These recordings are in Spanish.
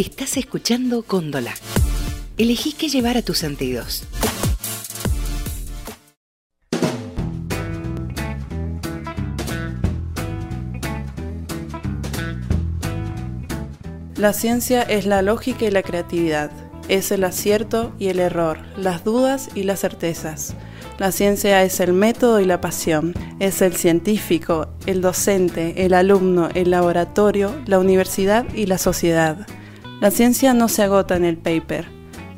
Estás escuchando Cóndola. Elegí qué llevar a tus sentidos. La ciencia es la lógica y la creatividad, es el acierto y el error, las dudas y las certezas. La ciencia es el método y la pasión, es el científico, el docente, el alumno, el laboratorio, la universidad y la sociedad. La ciencia no se agota en el paper,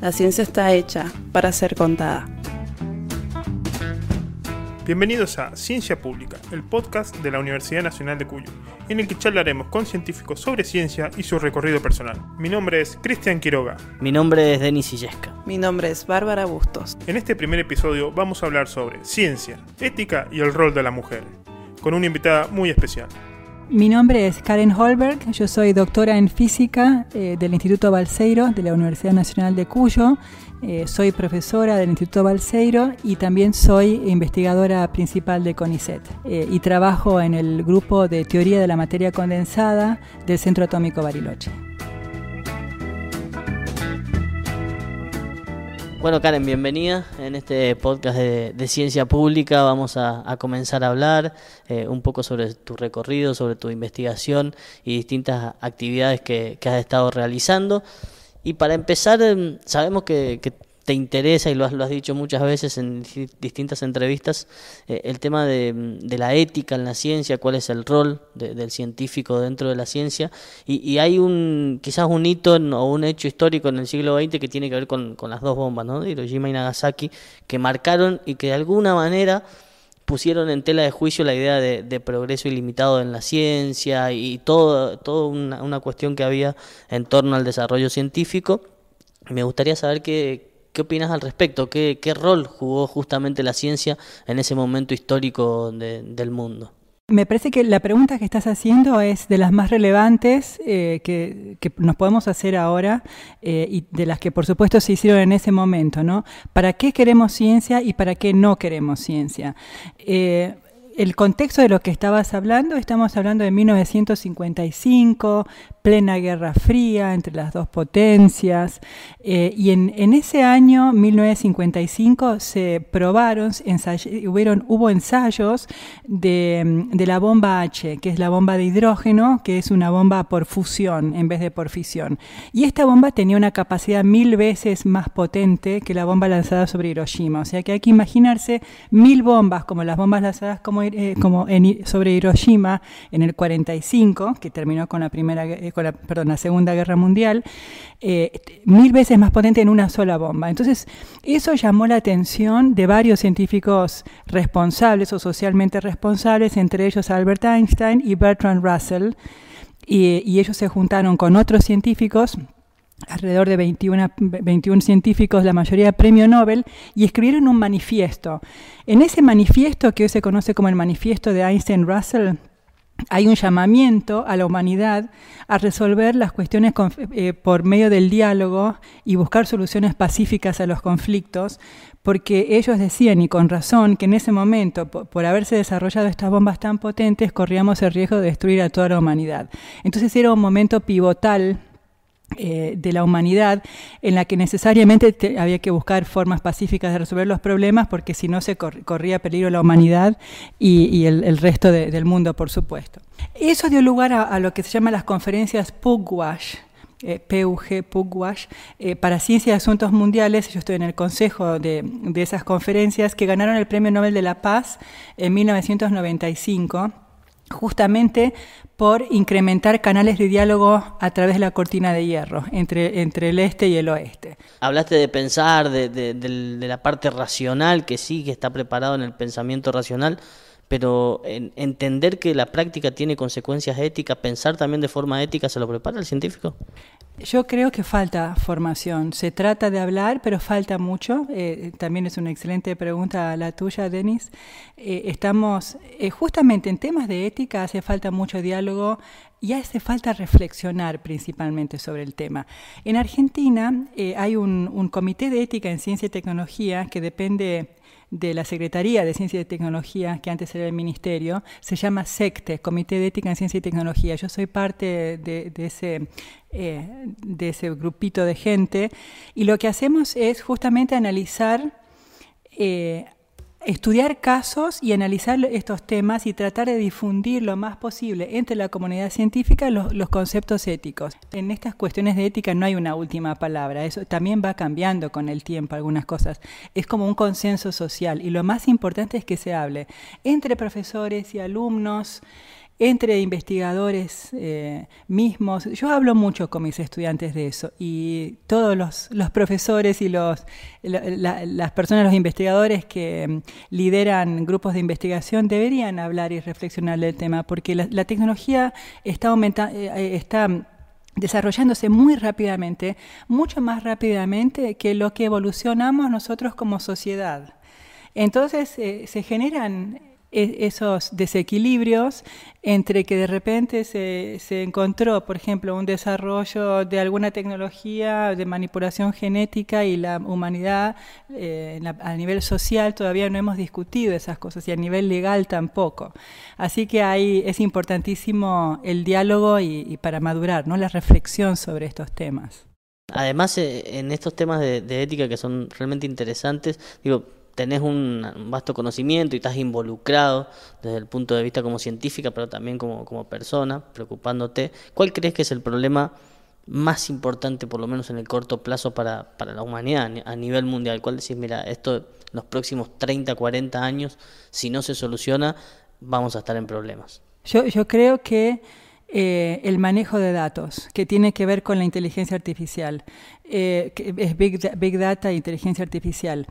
la ciencia está hecha para ser contada. Bienvenidos a Ciencia Pública, el podcast de la Universidad Nacional de Cuyo, en el que charlaremos con científicos sobre ciencia y su recorrido personal. Mi nombre es Cristian Quiroga. Mi nombre es Denis Illesca. Mi nombre es Bárbara Bustos. En este primer episodio vamos a hablar sobre ciencia, ética y el rol de la mujer, con una invitada muy especial. Mi nombre es Karen Holberg, yo soy doctora en física eh, del Instituto Balseiro de la Universidad Nacional de Cuyo eh, soy profesora del Instituto Balseiro y también soy investigadora principal de CONICET eh, y trabajo en el grupo de teoría de la materia condensada del Centro Atómico Bariloche. Bueno, Karen, bienvenida en este podcast de, ciencia pública. Vamos a, comenzar a hablar eh, un poco sobre tu recorrido, sobre tu investigación y distintas actividades que has estado realizando. Y para empezar, em, sabemos que, te interesa y lo has, lo has, dicho muchas veces en distintas entrevistas, eh, el tema de, la ética en la ciencia, cuál es el rol del científico dentro de la ciencia. Y, hay un quizás un hito o un hecho histórico en el siglo XX que tiene que ver con, las dos bombas, ¿no? de Hiroshima y Nagasaki, que marcaron y que de alguna manera pusieron en tela de juicio la idea de, progreso ilimitado en la ciencia y toda todo una, una, cuestión que había en torno al desarrollo científico. Me gustaría saber qué, qué opinas al respecto, qué, qué rol jugó justamente la ciencia en ese momento histórico del mundo. Me parece que la pregunta que estás haciendo es de las más relevantes eh, que, nos podemos hacer ahora eh, y de las que por supuesto se hicieron en ese momento, ¿no? ¿Para qué queremos ciencia y para qué no queremos ciencia? Eh, el contexto de lo que estabas hablando, estamos hablando de 1955, plena Guerra Fría entre las dos potencias, eh, y en, ese año, 1955, se probaron, hubieron, hubo ensayos de, de, la bomba H, que es la bomba de hidrógeno, que es una bomba por fusión en vez de por fisión. Y esta bomba tenía una capacidad mil veces más potente que la bomba lanzada sobre Hiroshima, o sea que hay que imaginarse mil bombas como las bombas lanzadas como eh, como en, sobre Hiroshima en el 45, que terminó con la primera, eh, con la, perdón, la Segunda Guerra Mundial, eh, mil veces más potente en una sola bomba. Entonces, eso llamó la atención de varios científicos responsables o socialmente responsables, entre ellos Albert Einstein y Bertrand Russell, y ellos se juntaron con otros científicos alrededor de 21, 21, científicos, la mayoría premio Nobel, y escribieron un manifiesto. En ese manifiesto, que hoy se conoce como el manifiesto de Einstein-Russell, hay un llamamiento a la humanidad a resolver las cuestiones eh, por medio del diálogo y buscar soluciones pacíficas a los conflictos, porque ellos decían, y con razón, que en ese momento, por haberse desarrollado estas bombas tan potentes, corríamos el riesgo de destruir a toda la humanidad. Entonces era un momento pivotal eh, de la humanidad en la que necesariamente había que buscar formas pacíficas de resolver los problemas porque si no se corría peligro la humanidad y, el, resto del mundo, por supuesto. Eso dio lugar a, lo que se llama las conferencias Pugwash, eh, PUG, Pugwash, eh, para Ciencia y Asuntos Mundiales. Yo estoy en el consejo de, de esas conferencias que ganaron el Premio Nobel de la Paz en 1995 justamente por incrementar canales de diálogo a través de la cortina de hierro entre, entre el este y el oeste. Hablaste de pensar, de, de la parte racional, que sí, que está preparado en el pensamiento racional, pero entender que la práctica tiene consecuencias éticas, pensar también de forma ética, ¿se lo prepara el científico? Yo creo que falta formación. Se trata de hablar, pero falta mucho. Eh, también es una excelente pregunta la tuya, Denis. Eh, estamos, eh, justamente en temas de ética hace falta mucho diálogo y hace falta reflexionar principalmente sobre el tema. En Argentina hay un, un comité de ética en ciencia y tecnología que depende de la Secretaría de Ciencia y Tecnología, que antes era el Ministerio, se llama SECTE, Comité de Ética en Ciencia y Tecnología. Yo soy parte de, ese, eh, de ese grupito de gente y lo que hacemos es justamente analizar eh, estudiar casos y analizar estos temas y tratar de difundir lo más posible entre la comunidad científica los, conceptos éticos. En estas cuestiones de ética no hay una última palabra, eso también va cambiando con el tiempo algunas cosas. Es como un consenso social y lo más importante es que se hable entre profesores y alumnos entre investigadores eh, mismos. Yo hablo mucho con mis estudiantes de eso y todos los, profesores y los, las personas, los investigadores que mm, lideran grupos de investigación deberían hablar y reflexionar del tema porque la, tecnología está, aumentando, eh, eh, desarrollándose muy rápidamente, mucho más rápidamente que lo que evolucionamos nosotros como sociedad. Entonces se generan esos desequilibrios entre que de repente se, se, encontró, por ejemplo, un desarrollo de alguna tecnología de manipulación genética y la humanidad eh, a nivel social todavía no hemos discutido esas cosas y a nivel legal tampoco. Así que ahí es importantísimo el diálogo y, para madurar, ¿no? la reflexión sobre estos temas. Además, eh, en estos temas de, de ética que son realmente interesantes, digo, tenés un vasto conocimiento y estás involucrado desde el punto de vista como científica, pero también como, como persona, preocupándote, ¿cuál crees que es el problema más importante, por lo menos en el corto plazo, para, para la humanidad a nivel mundial? ¿Cuál decís, mira, esto en los próximos 30, 40 años, si no se soluciona, vamos a estar en problemas? Yo, yo creo que eh, el manejo de datos, que tiene que ver con la inteligencia artificial, eh, que es big, big Data e inteligencia artificial.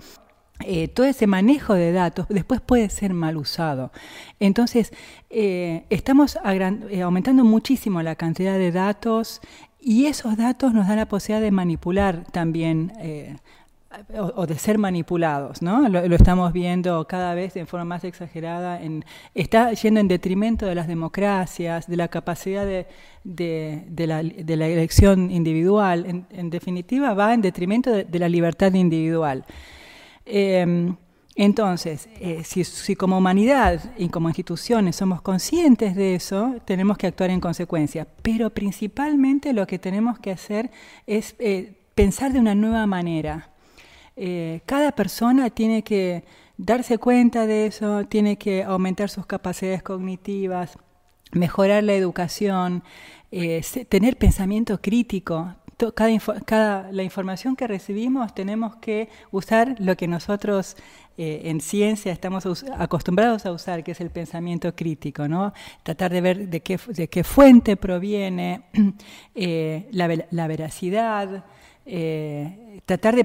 Eh, todo ese manejo de datos después puede ser mal usado. Entonces, eh, estamos eh, aumentando muchísimo la cantidad de datos y esos datos nos dan la posibilidad de manipular también. O, de ser manipulados, ¿no? Lo, estamos viendo cada vez de forma más exagerada. En, está yendo en detrimento de las democracias, de la capacidad de, de, la, elección individual. En, definitiva, va en detrimento de la libertad individual. Em, entonces, eh, si, como humanidad y como instituciones somos conscientes de eso, tenemos que actuar en consecuencia. Pero principalmente lo que tenemos que hacer es eh, pensar de una nueva manera. Eh, cada persona tiene que darse cuenta de eso, tiene que aumentar sus capacidades cognitivas, mejorar la educación, tener pensamiento crítico, cada, la información que recibimos tenemos que usar lo que nosotros eh, en ciencia estamos acostumbrados a usar, que es el pensamiento crítico, ¿no? Tratar de ver de qué, de qué fuente proviene eh, la, la, veracidad, eh, tratar de,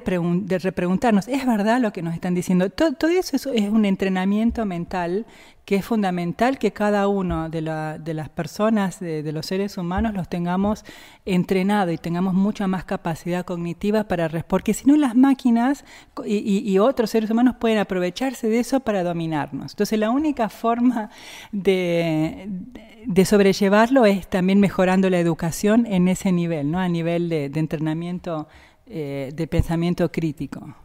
repreguntarnos, ¿es verdad lo que nos están diciendo? Todo, eso es, un entrenamiento mental que es fundamental que cada uno de, la, de las personas, de, los seres humanos, los tengamos entrenado y tengamos mucha más capacidad cognitiva para porque si no las máquinas y, otros seres humanos pueden aprovecharse de eso para dominarnos. Entonces la única forma de, de sobrellevarlo es también mejorando la educación en ese nivel, ¿no? a nivel de, entrenamiento eh, de pensamiento crítico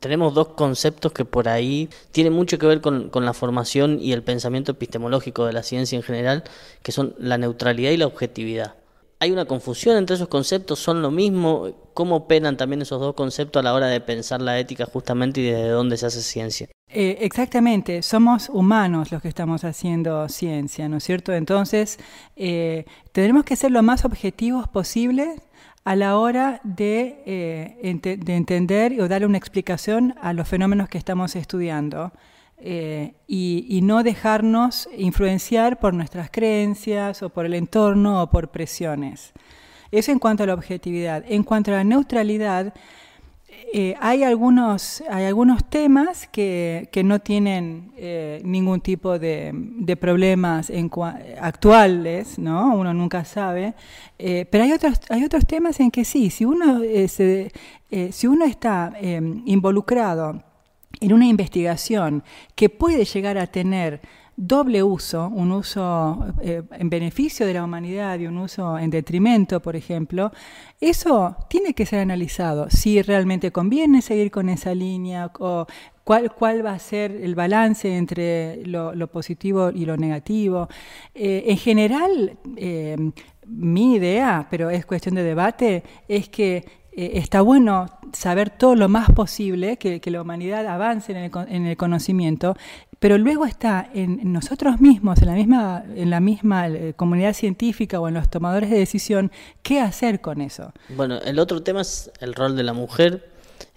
tenemos dos conceptos que por ahí tienen mucho que ver con, la formación y el pensamiento epistemológico de la ciencia en general, que son la neutralidad y la objetividad. ¿Hay una confusión entre esos conceptos? ¿Son lo mismo? ¿Cómo operan también esos dos conceptos a la hora de pensar la ética justamente y desde dónde se hace ciencia? Eh, exactamente, somos humanos los que estamos haciendo ciencia, ¿no es cierto? Entonces, eh, tenemos que ser lo más objetivos posible a la hora de, eh, de, entender o dar una explicación a los fenómenos que estamos estudiando eh, y, no dejarnos influenciar por nuestras creencias o por el entorno o por presiones. Eso en cuanto a la objetividad. En cuanto a la neutralidad, eh, hay, algunos, hay algunos temas que, que no tienen eh, ningún tipo de, problemas actuales, ¿no? uno nunca sabe, pero hay otros, hay otros temas en que sí, si uno, se, si uno está involucrado en una investigación que puede llegar a tener doble uso, un uso eh, en beneficio de la humanidad y un uso en detrimento, por ejemplo, eso tiene que ser analizado, si realmente conviene seguir con esa línea o cuál, cuál va a ser el balance entre lo, positivo y lo negativo. Eh, en general, eh, mi idea, pero es cuestión de debate, es que eh, está bueno saber todo lo más posible, que, la humanidad avance en el, en el, conocimiento, pero luego está en, nosotros mismos, en la misma, en la misma eh, comunidad científica o en los tomadores de decisión, qué hacer con eso. Bueno, el otro tema es el rol de la mujer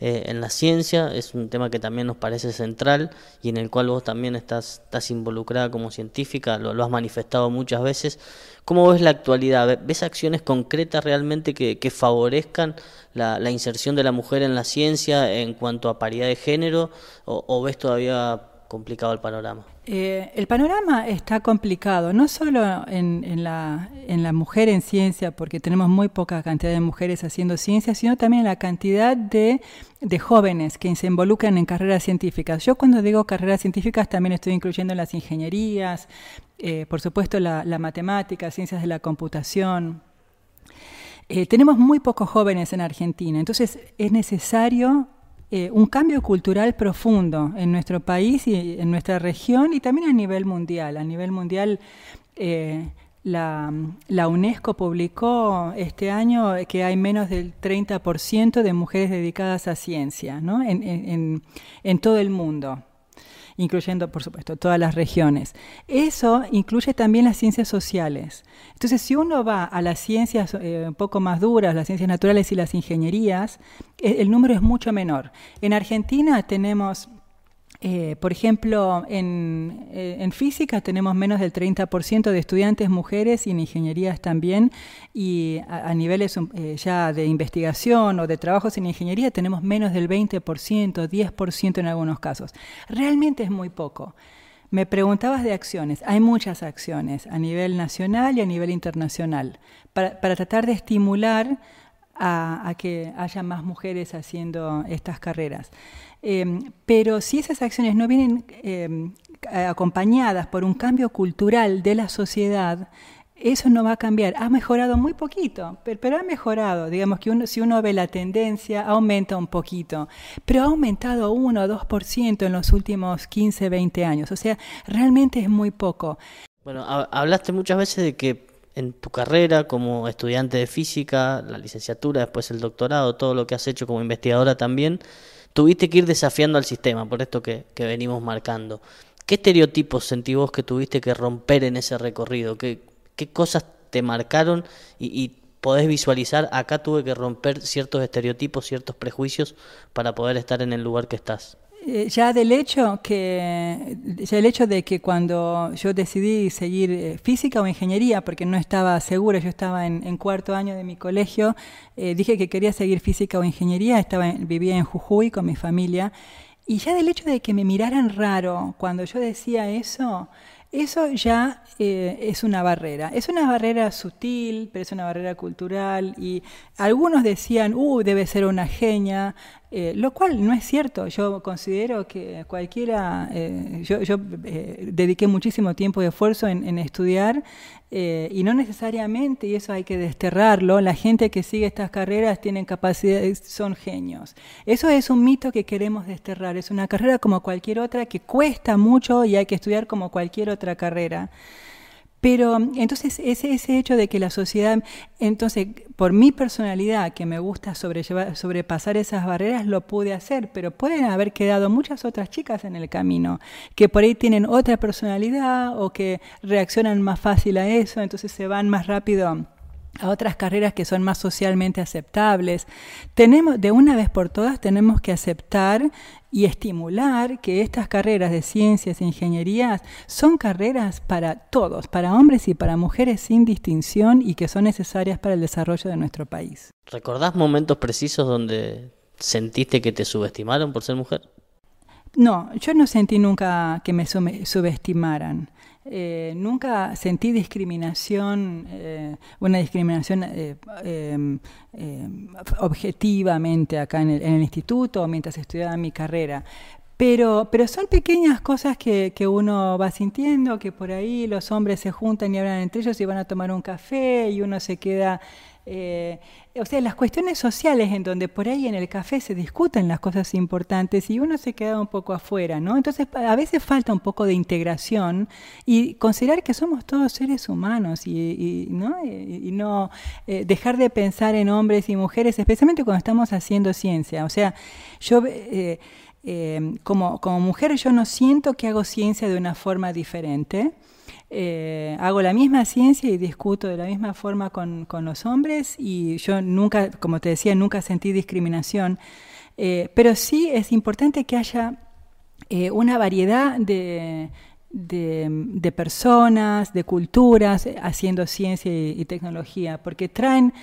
eh, en la ciencia, es un tema que también nos parece central y en el cual vos también estás, estás involucrada como científica, lo, has manifestado muchas veces. ¿Cómo ves la actualidad? ¿Ves acciones concretas realmente que, que favorezcan la, la, inserción de la mujer en la ciencia en cuanto a paridad de género o, o ves todavía complicado el panorama? Eh, el panorama está complicado, no solo en, la, en, la, mujer en ciencia, porque tenemos muy poca cantidad de mujeres haciendo ciencia, sino también en la cantidad de, de, jóvenes que se involucran en carreras científicas. Yo cuando digo carreras científicas también estoy incluyendo las ingenierías, eh, por supuesto la, la, matemática, ciencias de la computación. Eh, tenemos muy pocos jóvenes en Argentina, entonces es necesario eh, un cambio cultural profundo en nuestro país y en nuestra región y también a nivel mundial. A nivel mundial, eh, la, UNESCO publicó este año que hay menos del 30% de mujeres dedicadas a ciencia ¿no? en, en todo el mundo incluyendo, por supuesto, todas las regiones. Eso incluye también las ciencias sociales. Entonces, si uno va a las ciencias eh, un poco más duras, las ciencias naturales y las ingenierías, eh, el número es mucho menor. En Argentina tenemos eh, por ejemplo, en, eh, en, física tenemos menos del 30% de estudiantes mujeres y en ingenierías también, y a, niveles eh, ya de investigación o de trabajos en ingeniería tenemos menos del 20%, 10% en algunos casos. Realmente es muy poco. Me preguntabas de acciones. Hay muchas acciones a nivel nacional y a nivel internacional para, tratar de estimular a, que haya más mujeres haciendo estas carreras. Em, pero si esas acciones no vienen em, acompañadas por un cambio cultural de la sociedad, eso no va a cambiar. Ha mejorado muy poquito, pero, ha mejorado. Digamos que uno, si uno ve la tendencia, aumenta un poquito, pero ha aumentado 1 o 2% en los últimos 15, 20 años. O sea, realmente es muy poco. Bueno, hablaste muchas veces de que en tu carrera como estudiante de física, la licenciatura, después el doctorado, todo lo que has hecho como investigadora también, tuviste que ir desafiando al sistema, por esto que, venimos marcando. ¿Qué estereotipos sentí vos que tuviste que romper en ese recorrido? ¿Qué, qué cosas te marcaron y, y podés visualizar, acá tuve que romper ciertos estereotipos, ciertos prejuicios para poder estar en el lugar que estás? Eh, ya del hecho que ya el hecho de que cuando yo decidí seguir eh, física o ingeniería porque no estaba segura yo estaba en, cuarto año de mi colegio eh, dije que quería seguir física o ingeniería estaba vivía en Jujuy con mi familia y ya del hecho de que me miraran raro cuando yo decía eso eso ya es una barrera. Es una barrera sutil, pero es una barrera cultural. Y algunos decían, uh, debe ser una genia. Eh, lo cual no es cierto. Yo considero que cualquiera, eh, yo, eh, dediqué muchísimo tiempo y esfuerzo en, estudiar y no necesariamente, y eso hay que desterrarlo, la gente que sigue estas carreras tienen capacidades, son genios. Eso es un mito que queremos desterrar. Es una carrera como cualquier otra que cuesta mucho y hay que estudiar como cualquier otra carrera. Pero entonces ese, ese hecho de que la sociedad, entonces por mi personalidad que me gusta sobrellevar, sobrepasar esas barreras, lo pude hacer, pero pueden haber quedado muchas otras chicas en el camino que por ahí tienen otra personalidad o que reaccionan más fácil a eso, entonces se van más rápido a otras carreras que son más socialmente aceptables. Tenemos, de una vez por todas, tenemos que aceptar y estimular que estas carreras de ciencias e ingenierías son carreras para todos, para hombres y para mujeres sin distinción y que son necesarias para el desarrollo de nuestro país. ¿Recordás momentos precisos donde sentiste que te subestimaron por ser mujer? No, yo no sentí nunca que me subestimaran. Eh, nunca sentí discriminación, eh, una discriminación eh, em, em, objetivamente acá en el, instituto o mientras estudiaba mi carrera. Pero, pero son pequeñas cosas que, que, uno va sintiendo, que por ahí los hombres se juntan y hablan entre ellos y van a tomar un café y uno se queda eh, o sea, las cuestiones sociales en donde por ahí en el café se discuten las cosas importantes y uno se queda un poco afuera, ¿no? Entonces a veces falta un poco de integración y considerar que somos todos seres humanos y, no, y, no eh, dejar de pensar en hombres y mujeres, especialmente cuando estamos haciendo ciencia. O sea, yo... Eh, como, como mujer yo no siento que hago ciencia de una forma diferente. Eh, hago la misma ciencia y discuto de la misma forma con, los hombres y yo nunca, como te decía, nunca sentí discriminación, eh, pero sí es importante que haya eh, una variedad de, de, personas, de culturas haciendo ciencia y, tecnología, porque traen...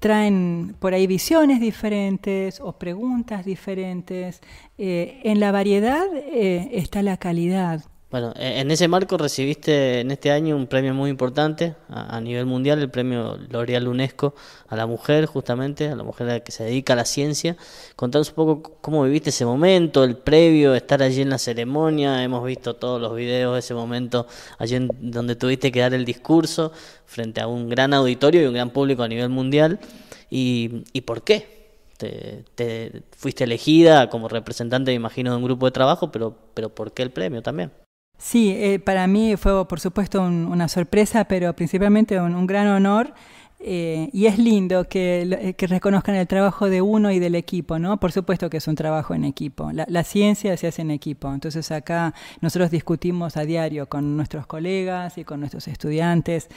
traen por ahí visiones diferentes o preguntas diferentes. en la variedad está la calidad. Bueno, e-, en ese marco recibiste en este año un premio muy importante a, nivel mundial, el premio L'Oreal UNESCO a la mujer, justamente, a la mujer que se dedica a la ciencia. Contanos un poco cómo viviste ese momento, el previo, estar allí en la ceremonia. Hemos visto todos los videos de ese momento, allí en donde tuviste que dar el discurso frente a un gran auditorio y un gran público a nivel mundial. ¿Y, y por qué? Te, te, fuiste elegida como representante, me imagino, de un grupo de trabajo, pero, pero ¿por qué el premio también? Sí, eh, para mí fue por supuesto una sorpresa, pero principalmente un, gran honor. Eh, y es lindo que, eh, que, reconozcan el trabajo de uno y del equipo, ¿no? Por supuesto que es un trabajo en equipo. La, ciencia se hace en equipo. Entonces acá nosotros discutimos a diario con nuestros colegas y con nuestros estudiantes.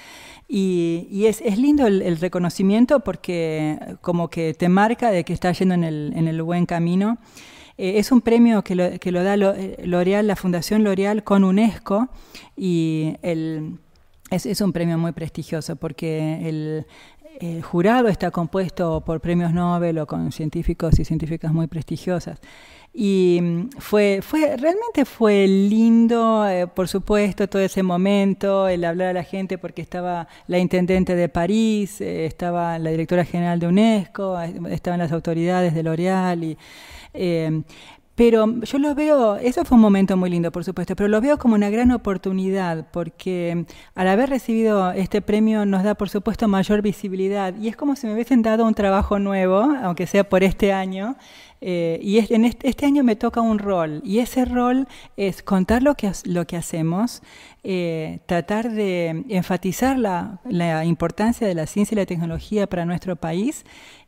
Y, es, lindo el, reconocimiento porque como que te marca de que estás yendo en el buen camino. Eh, es un premio que lo, que lo da eh, L'Oreal, la Fundación L'Oreal con UNESCO y el, es, un premio muy prestigioso porque el, jurado está compuesto por premios Nobel o con científicos y científicas muy prestigiosas. Y mm, fue, fue, realmente fue lindo, eh, por supuesto, todo ese momento, el hablar a la gente, porque estaba la intendente de París, estaba la directora general de UNESCO, estaban las autoridades de L'Oreal y eh, pero yo lo veo, eso fue un momento muy lindo, por supuesto, pero lo veo como una gran oportunidad, porque al haber recibido este premio nos da, por supuesto, mayor visibilidad. Y es como si me hubiesen dado un trabajo nuevo, aunque sea por este año. Eh, y en este, año me toca un rol, y ese rol es contar lo que, lo que hacemos, eh, tratar de enfatizar la, la importancia de la ciencia y la tecnología para nuestro país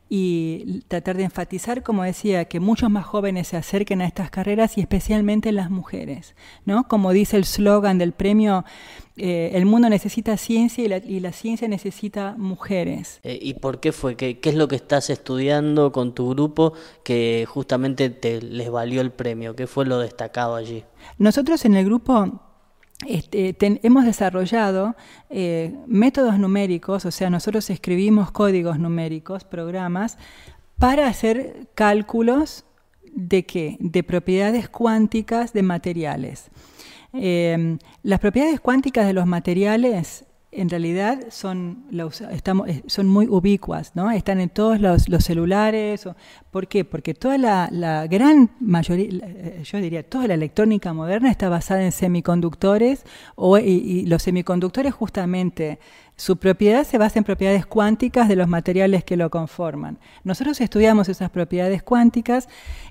y tratar de enfatizar, como decía, que muchos más jóvenes se acerquen a estas carreras y especialmente las mujeres, ¿no? Como dice el slogan del premio, eh, el mundo necesita ciencia y la, ciencia necesita mujeres. Eh, ¿Y por qué fue? ¿Qué, ¿Qué, es lo que estás estudiando con tu grupo que justamente te les valió el premio? ¿Qué fue lo destacado allí? Nosotros en el grupo este, hemos desarrollado eh, métodos numéricos, o sea, nosotros escribimos códigos numéricos, programas, para hacer cálculos de qué? De propiedades cuánticas de materiales. Eh, las propiedades cuánticas de los materiales en realidad son, estamos, eh, son muy ubicuas, ¿no? Están en todos los, celulares. ¿Por qué? Porque toda la, gran mayoría, eh, yo diría, toda la electrónica moderna está basada en semiconductores o, y, los semiconductores justamente, su propiedad se basa en propiedades cuánticas de los materiales que lo conforman. Nosotros estudiamos esas propiedades cuánticas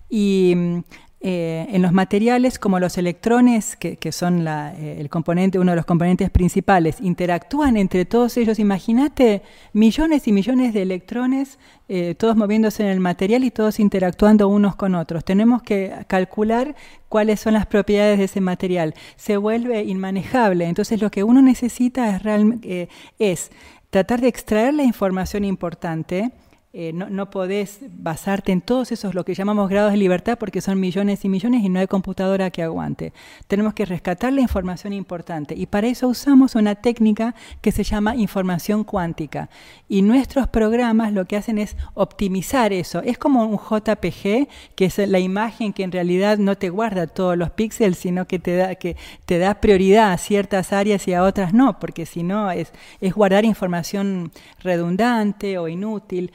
y mm, eh, en los materiales, como los electrones, que, son eh, el componente, uno de los componentes principales, interactúan entre todos ellos. Imagínate millones y millones de electrones, eh, todos moviéndose en el material y todos interactuando unos con otros. Tenemos que calcular cuáles son las propiedades de ese material. Se vuelve inmanejable. Entonces, lo que uno necesita es, es tratar de extraer la información importante eh, no, no, podés basarte en todos esos, lo que llamamos grados de libertad, porque son millones y millones y no hay computadora que aguante. Tenemos que rescatar la información importante y para eso usamos una técnica que se llama información cuántica. Y nuestros programas lo que hacen es optimizar eso. Es como un JPG, que es la imagen que en realidad no te guarda todos los píxeles, sino que te da, que te da prioridad a ciertas áreas y a otras no, porque si no es, es guardar información redundante o inútil.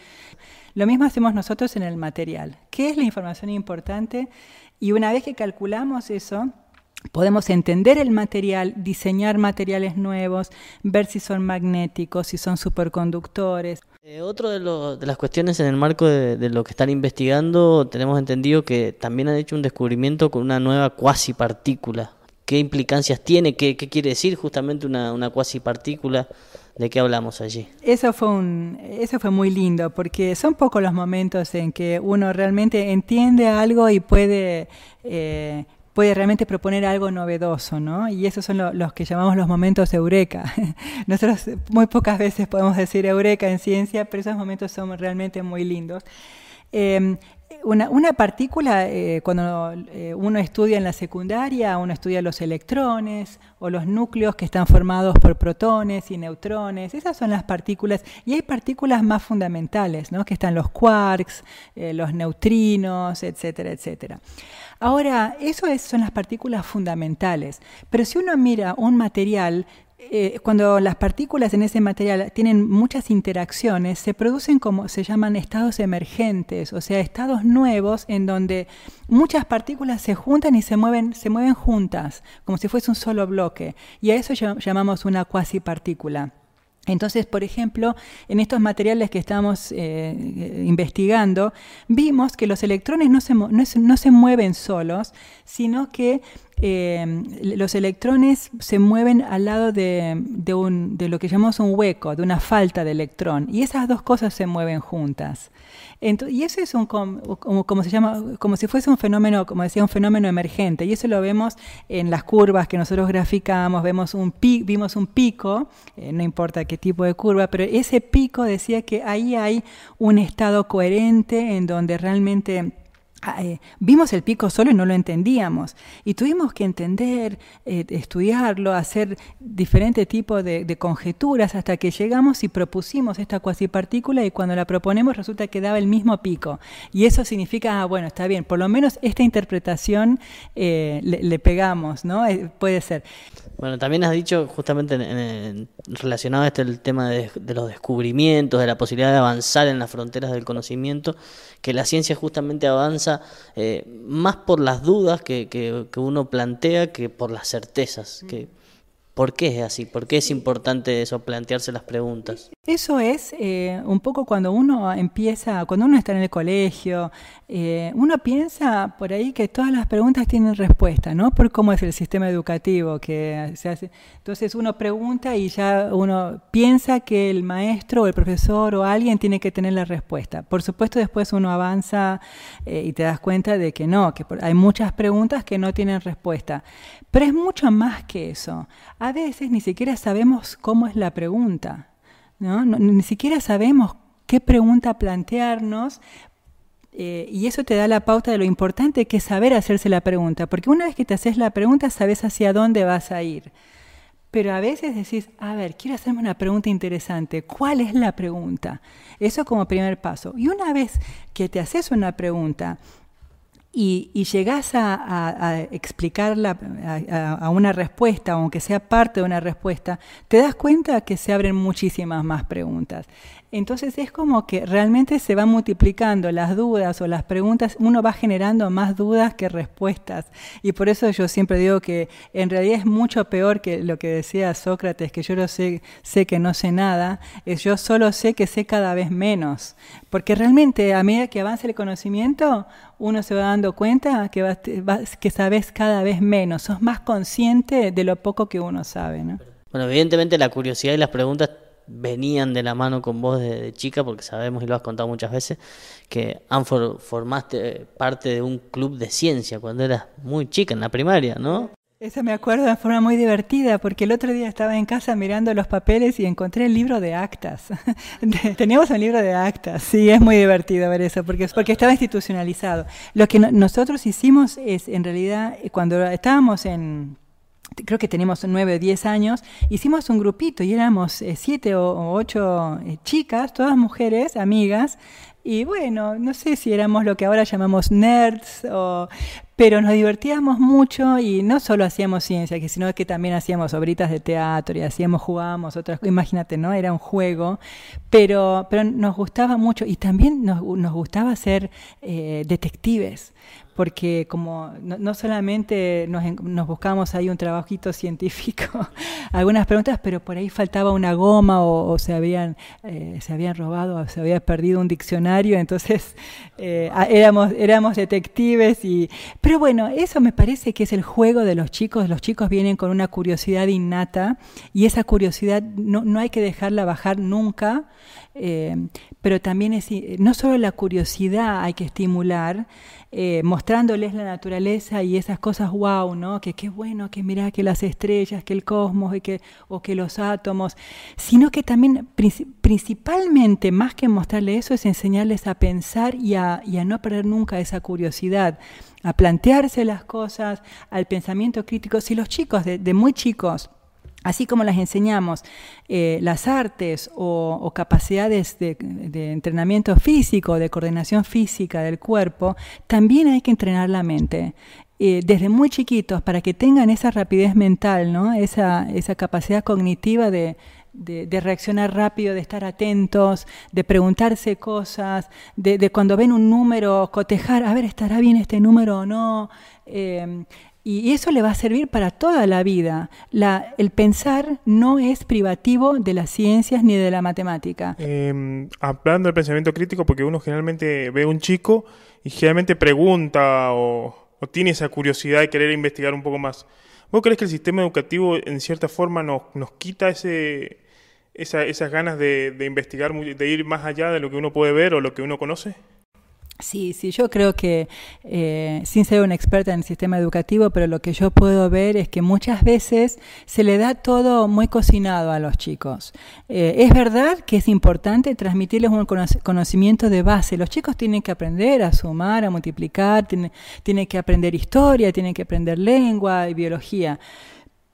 Lo mismo hacemos nosotros en el material. ¿Qué es la información importante? Y una vez que calculamos eso, Podemos entender el material, diseñar materiales nuevos, ver si son magnéticos, si son superconductores. Eh, otro de, de, las cuestiones en el marco de, lo que están investigando, tenemos entendido que también han hecho un descubrimiento con una nueva cuasi partícula. ¿Qué implicancias tiene? ¿Qué, quiere decir justamente una, una cuasi partícula? ¿De qué hablamos allí? Eso fue, un, eso fue muy lindo, porque son pocos los momentos en que uno realmente entiende algo y puede eh, puede realmente proponer algo novedoso, ¿no? Y esos son los que llamamos los momentos eureka. Nosotros muy pocas veces podemos decir eureka en ciencia, pero esos momentos son realmente muy lindos. Em, una, partícula, eh, cuando eh, uno estudia en la secundaria, uno estudia los electrones o los núcleos que están formados por protones y neutrones, esas son las partículas, y hay partículas más fundamentales, ¿no? que están los quarks, eh, los neutrinos, etcétera, etcétera. Ahora, eso son las partículas fundamentales, pero si uno mira un material, eh, cuando las partículas en ese material tienen muchas interacciones, se producen como se llaman estados emergentes, o sea, estados nuevos en donde muchas partículas se juntan y se mueven, se mueven juntas, como si fuese un solo bloque. Y a eso llamamos una cuasipartícula. Entonces, por ejemplo, en estos materiales que estamos eh, investigando, vimos que los electrones no se, no se mueven solos, sino que eh, los electrones se mueven al lado de, un, de, lo que llamamos un hueco, de una falta de electrón, y esas dos cosas se mueven juntas. Y eso es un, como, se llama, como si fuese un fenómeno, como decía, un fenómeno emergente, y eso lo vemos en las curvas que nosotros graficamos, vemos un vimos un pico, eh, no importa qué tipo de curva, pero ese pico decía que ahí hay un estado coherente en donde realmente eh, vimos el pico solo y no lo entendíamos. Y tuvimos que entender, eh, estudiarlo, hacer diferentes tipos de, conjeturas hasta que llegamos y propusimos esta cuasipartícula y cuando la proponemos resulta que daba el mismo pico. Y eso significa, ah, bueno, está bien, por lo menos esta interpretación eh, le, pegamos, ¿no? puede ser. Bueno, también has dicho justamente relacionado a este el tema de los descubrimientos, de la posibilidad de avanzar en las fronteras del conocimiento, que la ciencia justamente avanza eh, más por las dudas que, que, uno plantea que por las certezas. Que, ¿Por qué es así? ¿Por qué es importante eso, plantearse las preguntas? Eso es eh, un poco cuando uno empieza, cuando uno está en el colegio, eh, uno piensa por ahí que todas las preguntas tienen respuesta, ¿no? Por cómo es el sistema educativo que se hace. Entonces uno pregunta y ya uno piensa que el maestro o el profesor o alguien tiene que tener la respuesta. Por supuesto, después uno avanza eh, y te das cuenta de que no, que hay muchas preguntas que no tienen respuesta. Pero es mucho más que eso. A veces ni siquiera sabemos cómo es la pregunta, ni siquiera sabemos qué pregunta plantearnos eh, y eso te da la pauta de lo importante que es saber hacerse la pregunta, porque una vez que te haces la pregunta sabes hacia dónde vas a ir. Pero a veces decís, a ver, quiero hacerme una pregunta interesante. ¿Cuál es la pregunta? Eso como primer paso. Y una vez que te haces una pregunta y, y llegás a, explicarla, a, una respuesta, aunque sea parte de una respuesta, te das cuenta que se abren muchísimas más preguntas. Entonces es como que realmente se van multiplicando las dudas o las preguntas, uno va generando más dudas que respuestas. Y por eso yo siempre digo que en realidad es mucho peor que lo que decía Sócrates, que yo no sé, sé que no sé nada, es yo solo sé que sé cada vez menos. Porque realmente a medida que avanza el conocimiento, uno se va dando cuenta que, que sabes cada vez menos, sos más consciente de lo poco que uno sabe. ¿no? Bueno, evidentemente la curiosidad y las preguntas venían de la mano con vos de, chica, porque sabemos y lo has contado muchas veces, que han formaste parte de un club de ciencia cuando eras muy chica, en la primaria, ¿no? Eso me acuerdo de forma muy divertida, porque el otro día estaba en casa mirando los papeles y encontré el libro de actas. Teníamos un libro de actas, sí, es muy divertido ver eso, porque, porque estaba institucionalizado. Lo que nosotros hicimos es, en realidad, cuando estábamos en, creo que teníamos nueve o diez años, hicimos un grupito y éramos eh, siete o, ocho eh, chicas, todas mujeres, amigas, y bueno, no sé si éramos lo que ahora llamamos nerds, pero nos divertíamos mucho y no solo hacíamos ciencia, sino que también hacíamos obritas de teatro y hacíamos, jugábamos otras imagínate, ¿no? Era un juego, pero, pero nos gustaba mucho y también nos, nos gustaba ser eh, detectives porque como no, solamente nos, buscamos ahí un trabajito científico, algunas preguntas, pero por ahí faltaba una goma o, se, habían, eh, se habían robado o se había perdido un diccionario, entonces eh, éramos, éramos detectives. Y, pero bueno, eso me parece que es el juego de los chicos. Los chicos vienen con una curiosidad innata y esa curiosidad no, no hay que dejarla bajar nunca. Eh, pero también es, no solo la curiosidad hay que estimular, eh, mostrándoles la naturaleza y esas cosas wow, ¿no? Que qué bueno, que mira que las estrellas, que el cosmos y que, o que los átomos, sino que también principalmente más que mostrarles eso es enseñarles a pensar y a, y a no perder nunca esa curiosidad a plantearse las cosas, al pensamiento crítico. Si los chicos de muy chicos Así como las enseñamos eh, las artes o, capacidades de, entrenamiento físico, de coordinación física del cuerpo, también hay que entrenar la mente. Eh, desde muy chiquitos para que tengan esa rapidez mental, ¿no? esa, esa capacidad cognitiva de, reaccionar rápido, de estar atentos, de preguntarse cosas, de, cuando ven un número, cotejar, a ver, ¿estará bien este número o no? Eh, y eso le va a servir para toda la vida. El pensar no es privativo de las ciencias ni de la matemática. Eh, hablando del pensamiento crítico, porque uno generalmente ve a un chico y generalmente pregunta o, tiene esa curiosidad de querer investigar un poco más. ¿Vos crees que el sistema educativo en cierta forma nos, nos quita esas ganas de, de investigar, de ir más allá de lo que uno puede ver o lo que uno conoce? Sí, sí, yo creo que, eh, sin ser una experta en el sistema educativo, pero lo que yo puedo ver es que muchas veces se le da todo muy cocinado a los chicos. Eh, es verdad que es importante transmitirles un conocimiento de base. Los chicos tienen que aprender a sumar, a multiplicar, tienen que aprender historia, tienen que aprender lengua y biología.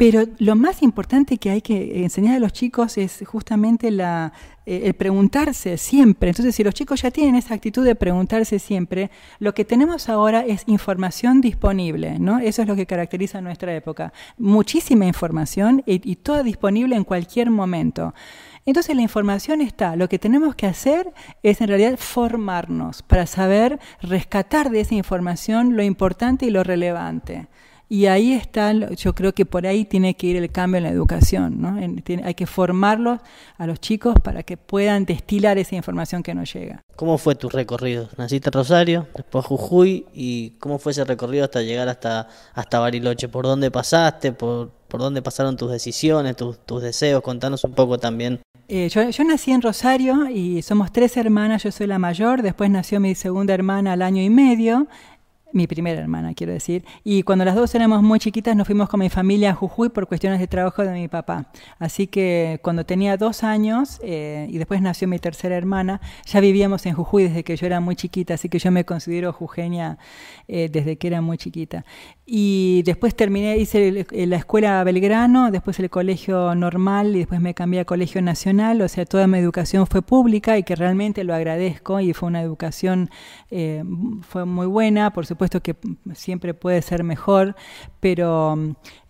Pero lo más importante que hay que enseñar a los chicos es justamente eh, el preguntarse siempre. Entonces, si los chicos ya tienen esa actitud de preguntarse siempre, lo que tenemos ahora es información disponible, ¿no? Eso es lo que caracteriza nuestra época. Muchísima información y toda disponible en cualquier momento. Entonces la información está, lo que tenemos que hacer es en realidad formarnos para saber rescatar de esa información lo importante y lo relevante. Y ahí está, yo creo que por ahí tiene que ir el cambio en la educación, ¿no? hay que formarlos a los chicos para que puedan destilar esa información que nos llega. ¿Cómo fue tu recorrido? Naciste en Rosario, después Jujuy, y ¿cómo fue ese recorrido hasta llegar hasta, hasta Bariloche? ¿Por dónde pasaste? ¿Por, por dónde pasaron tus decisiones, tus, tus deseos? Contanos un poco también. Eh, yo, yo, nací en Rosario y somos tres hermanas, yo soy la mayor, después nació mi segunda hermana al año y medio mi primera hermana, quiero decir. Y cuando las dos éramos muy chiquitas nos fuimos con mi familia a Jujuy por cuestiones de trabajo de mi papá. Así que cuando tenía dos años eh, y después nació mi tercera hermana, ya vivíamos en Jujuy desde que yo era muy chiquita, así que yo me considero jujeña eh, desde que era muy chiquita. Y después terminé, hice la escuela Belgrano, después el colegio normal y después me cambié a colegio nacional, o sea, toda mi educación fue pública y que realmente lo agradezco y fue una educación, eh, fue muy buena, por supuesto que siempre puede ser mejor, pero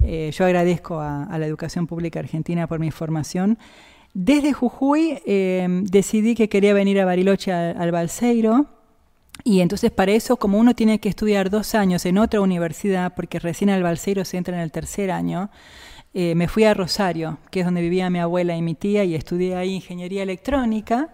eh, yo agradezco a, la educación pública argentina por mi formación. Desde Jujuy eh, decidí que quería venir a Bariloche al Balseiro, y entonces para eso, como uno tiene que estudiar dos años en otra universidad, porque recién al Balseiro se entra en el tercer año, eh, me fui a Rosario, que es donde vivía mi abuela y mi tía, y estudié ahí ingeniería electrónica.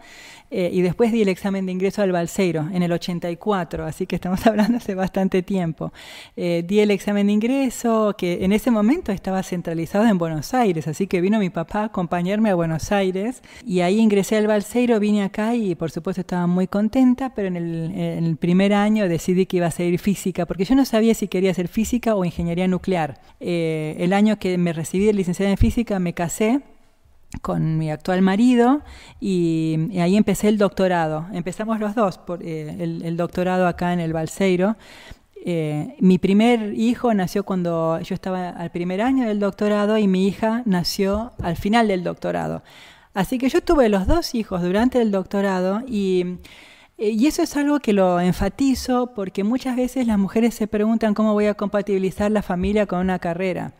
Eh, y después di el examen de ingreso al Balseiro en el 84, así que estamos hablando hace bastante tiempo. Eh, di el examen de ingreso, que en ese momento estaba centralizado en Buenos Aires, así que vino mi papá a acompañarme a Buenos Aires y ahí ingresé al Balseiro, vine acá y por supuesto estaba muy contenta, pero en el, primer año decidí que iba a seguir física, porque yo no sabía si quería hacer física o ingeniería nuclear. El año que me recibí de licenciada en física me casé con mi actual marido y, ahí empecé el doctorado. Empezamos los dos, por, eh, el, doctorado acá en el Balseiro. Eh, mi primer hijo nació cuando yo estaba al primer año del doctorado y mi hija nació al final del doctorado. Así que yo tuve los dos hijos durante el doctorado y, eh, y eso es algo que lo enfatizo porque muchas veces las mujeres se preguntan cómo voy a compatibilizar la familia con una carrera.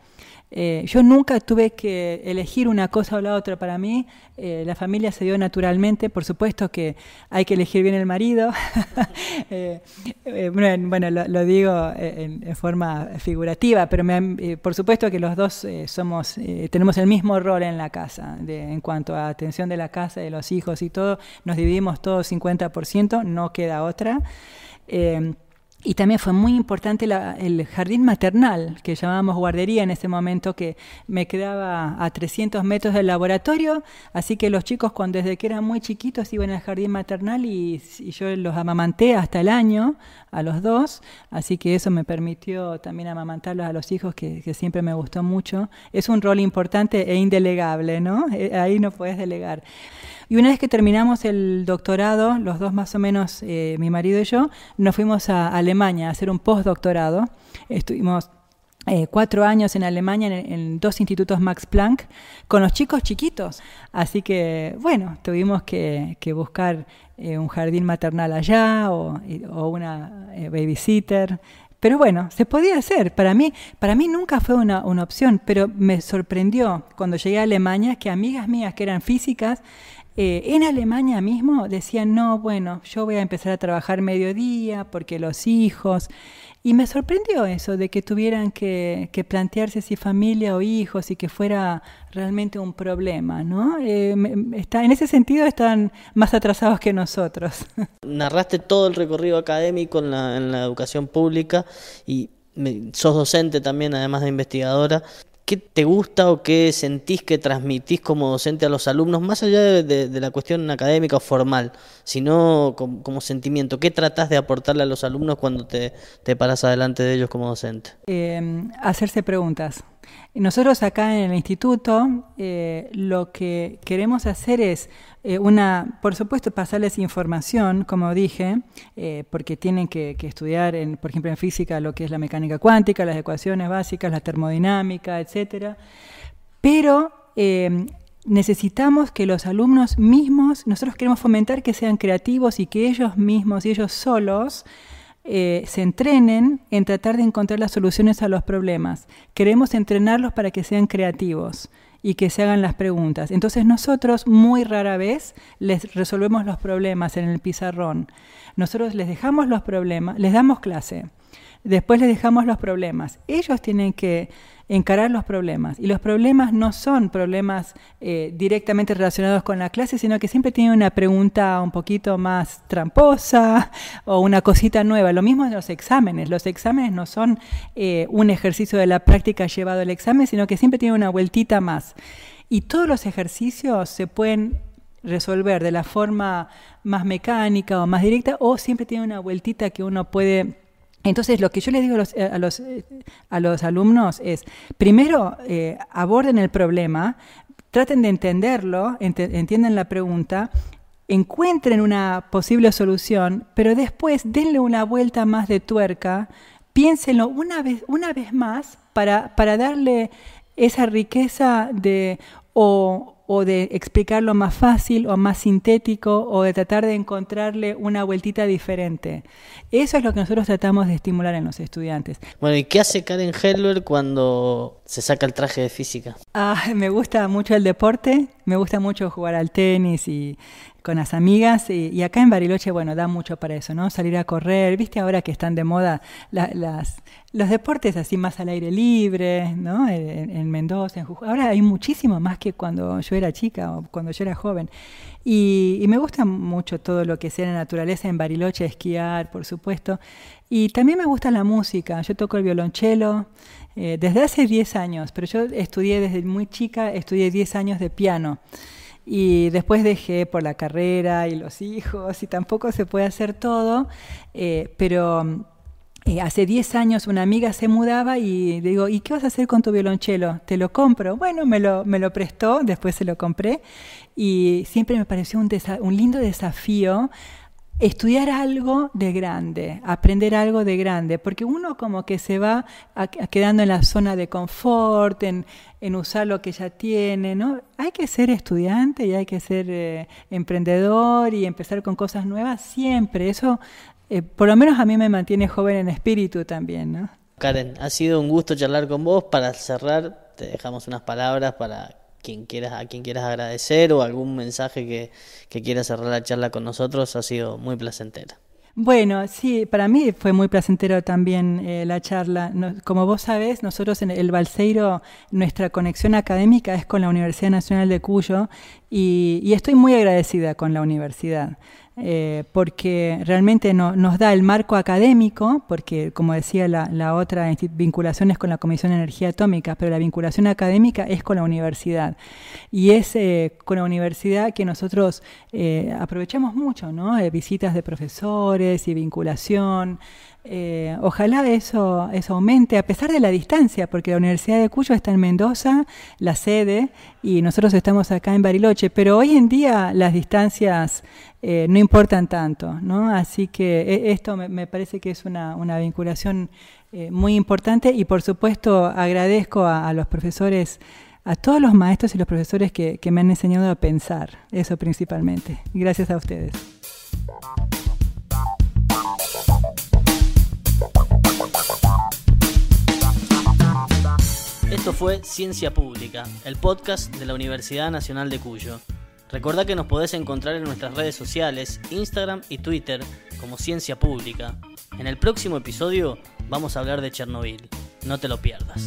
Eh, yo nunca tuve que elegir una cosa o la otra. Para mí, eh, la familia se dio naturalmente. Por supuesto que hay que elegir bien el marido. Eh, bueno, lo, digo en, forma figurativa, pero por supuesto que los dos somos, tenemos el mismo rol en la casa. en cuanto a atención de la casa, de los hijos y todo, nos dividimos todos 50%, no queda otra. Y también fue muy importante el jardín maternal, que llamábamos guardería en ese momento, que me quedaba a 300 metros del laboratorio, así que los chicos cuando desde que eran muy chiquitos iban al jardín maternal y, yo los amamanté hasta el año, a los dos, así que eso me permitió también amamantarlos a los hijos, que, siempre me gustó mucho. Es un rol importante e indelegable, ¿no? Eh, ahí no puedes delegar. Y una vez que terminamos el doctorado, los dos más o menos, eh, mi marido y yo, nos fuimos a Alemania a hacer un postdoctorado. Estuvimos eh, cuatro años en Alemania en, dos institutos Max Planck con los chicos chiquitos. Así que, bueno, tuvimos que, buscar eh, un jardín maternal allá o, una babysitter. Pero bueno, se podía hacer. Para mí, para mí nunca fue una, opción, pero me sorprendió cuando llegué a Alemania que amigas mías que eran físicas eh, en Alemania mismo decían, no, bueno, yo voy a empezar a trabajar mediodía porque los hijos. Y me sorprendió eso, de que tuvieran que, plantearse si familia o hijos y que fuera realmente un problema, ¿no? Eh, está, en ese sentido están más atrasados que nosotros. Narraste todo el recorrido académico en la, en la educación pública y sos docente también, además de investigadora. ¿Qué te gusta o qué sentís que transmitís como docente a los alumnos, más allá de, la cuestión académica o formal, sino como, sentimiento? ¿Qué tratás de aportarle a los alumnos cuando te, te paras adelante de ellos como docente? Eh, hacerse preguntas. Nosotros acá en el instituto eh, lo que queremos hacer es eh, una, por supuesto, pasarles información, como dije, eh, porque tienen que, estudiar, en, por ejemplo, en física lo que es la mecánica cuántica, las ecuaciones básicas, la termodinámica, etcétera. Pero necesitamos que los alumnos mismos, nosotros queremos fomentar que sean creativos y que ellos mismos y ellos solos eh, se entrenen en tratar de encontrar las soluciones a los problemas. Queremos entrenarlos para que sean creativos y que se hagan las preguntas. Entonces nosotros muy rara vez les resolvemos los problemas en el pizarrón. Nosotros les dejamos los problemas, les damos clase, después les dejamos los problemas. Ellos tienen que encarar los problemas. Y los problemas no son problemas eh, directamente relacionados con la clase, sino que siempre tienen una pregunta un poquito más tramposa o una cosita nueva. Lo mismo en los exámenes. Los exámenes no son eh, un ejercicio de la práctica llevado al examen, sino que siempre tienen una vueltita más. Y todos los ejercicios se pueden resolver de la forma más mecánica o más directa o siempre tiene una vueltita que uno puede entonces, lo que yo les digo a los, a los, a los alumnos es, primero, eh, aborden el problema, traten de entenderlo, entiendan la pregunta, encuentren una posible solución, pero después denle una vuelta más de tuerca, piénsenlo una vez, una vez más para, para darle esa riqueza de o, o de explicarlo más fácil o más sintético o de tratar de encontrarle una vueltita diferente. Eso es lo que nosotros tratamos de estimular en los estudiantes. Bueno, ¿y qué hace Karen Hellberg cuando se saca el traje de física? Ah, me gusta mucho el deporte, me gusta mucho jugar al tenis y con las amigas y, acá en Bariloche, bueno, da mucho para eso, ¿no? Salir a correr, viste ahora que están de moda las, los deportes así más al aire libre, ¿no? En, Mendoza, en Jujuy. Ahora hay muchísimo más que cuando yo era chica o cuando yo era joven. Y, me gusta mucho todo lo que sea la naturaleza en Bariloche, esquiar, por supuesto. Y también me gusta la música. Yo toco el violonchelo eh, desde hace 10 años, pero yo estudié desde muy chica, estudié 10 años de piano. Y después dejé por la carrera y los hijos y tampoco se puede hacer todo, eh, pero eh, hace 10 años una amiga se mudaba y digo, ¿y qué vas a hacer con tu violonchelo? ¿Te lo compro? Bueno, me lo, me lo prestó, después se lo compré y siempre me pareció un, un lindo desafío estudiar algo de grande, aprender algo de grande, porque uno como que se va quedando en la zona de confort, en, usar lo que ya tiene, ¿no? Hay que ser estudiante y hay que ser eh, emprendedor y empezar con cosas nuevas siempre, eso eh, por lo menos a mí me mantiene joven en espíritu también, ¿no? Karen, ha sido un gusto charlar con vos para cerrar te dejamos unas palabras para a quien quieras agradecer o algún mensaje que, que quieras cerrar la charla con nosotros. Ha sido muy placentera. Bueno, sí, para mí fue muy placentero también eh, la charla. como vos sabés, nosotros en el Balseiro, nuestra conexión académica es con la Universidad Nacional de Cuyo y estoy muy agradecida con la universidad. Eh, porque realmente no, nos da el marco académico, porque como decía la, la, otra vinculación es con la Comisión de Energía Atómica, pero la vinculación académica es con la universidad. Y es eh, con la universidad que nosotros eh, aprovechamos mucho, ¿no? visitas de profesores y vinculación. Eh, ojalá eso, eso aumente, a pesar de la distancia, porque la Universidad de Cuyo está en Mendoza, la sede, y nosotros estamos acá en Bariloche, pero hoy en día las distancias eh, no importan tanto, ¿no? Así que e, esto me, parece que es una, vinculación eh, muy importante y por supuesto agradezco a, los profesores a todos los maestros y los profesores que, que me han enseñado a pensar, eso principalmente. Gracias a ustedes. Esto fue Ciencia Pública, el podcast de la Universidad Nacional de Cuyo. Recordá que nos podés encontrar en nuestras redes sociales, Instagram y Twitter, como Ciencia Pública. En el próximo episodio vamos a hablar de Chernobyl. No te lo pierdas.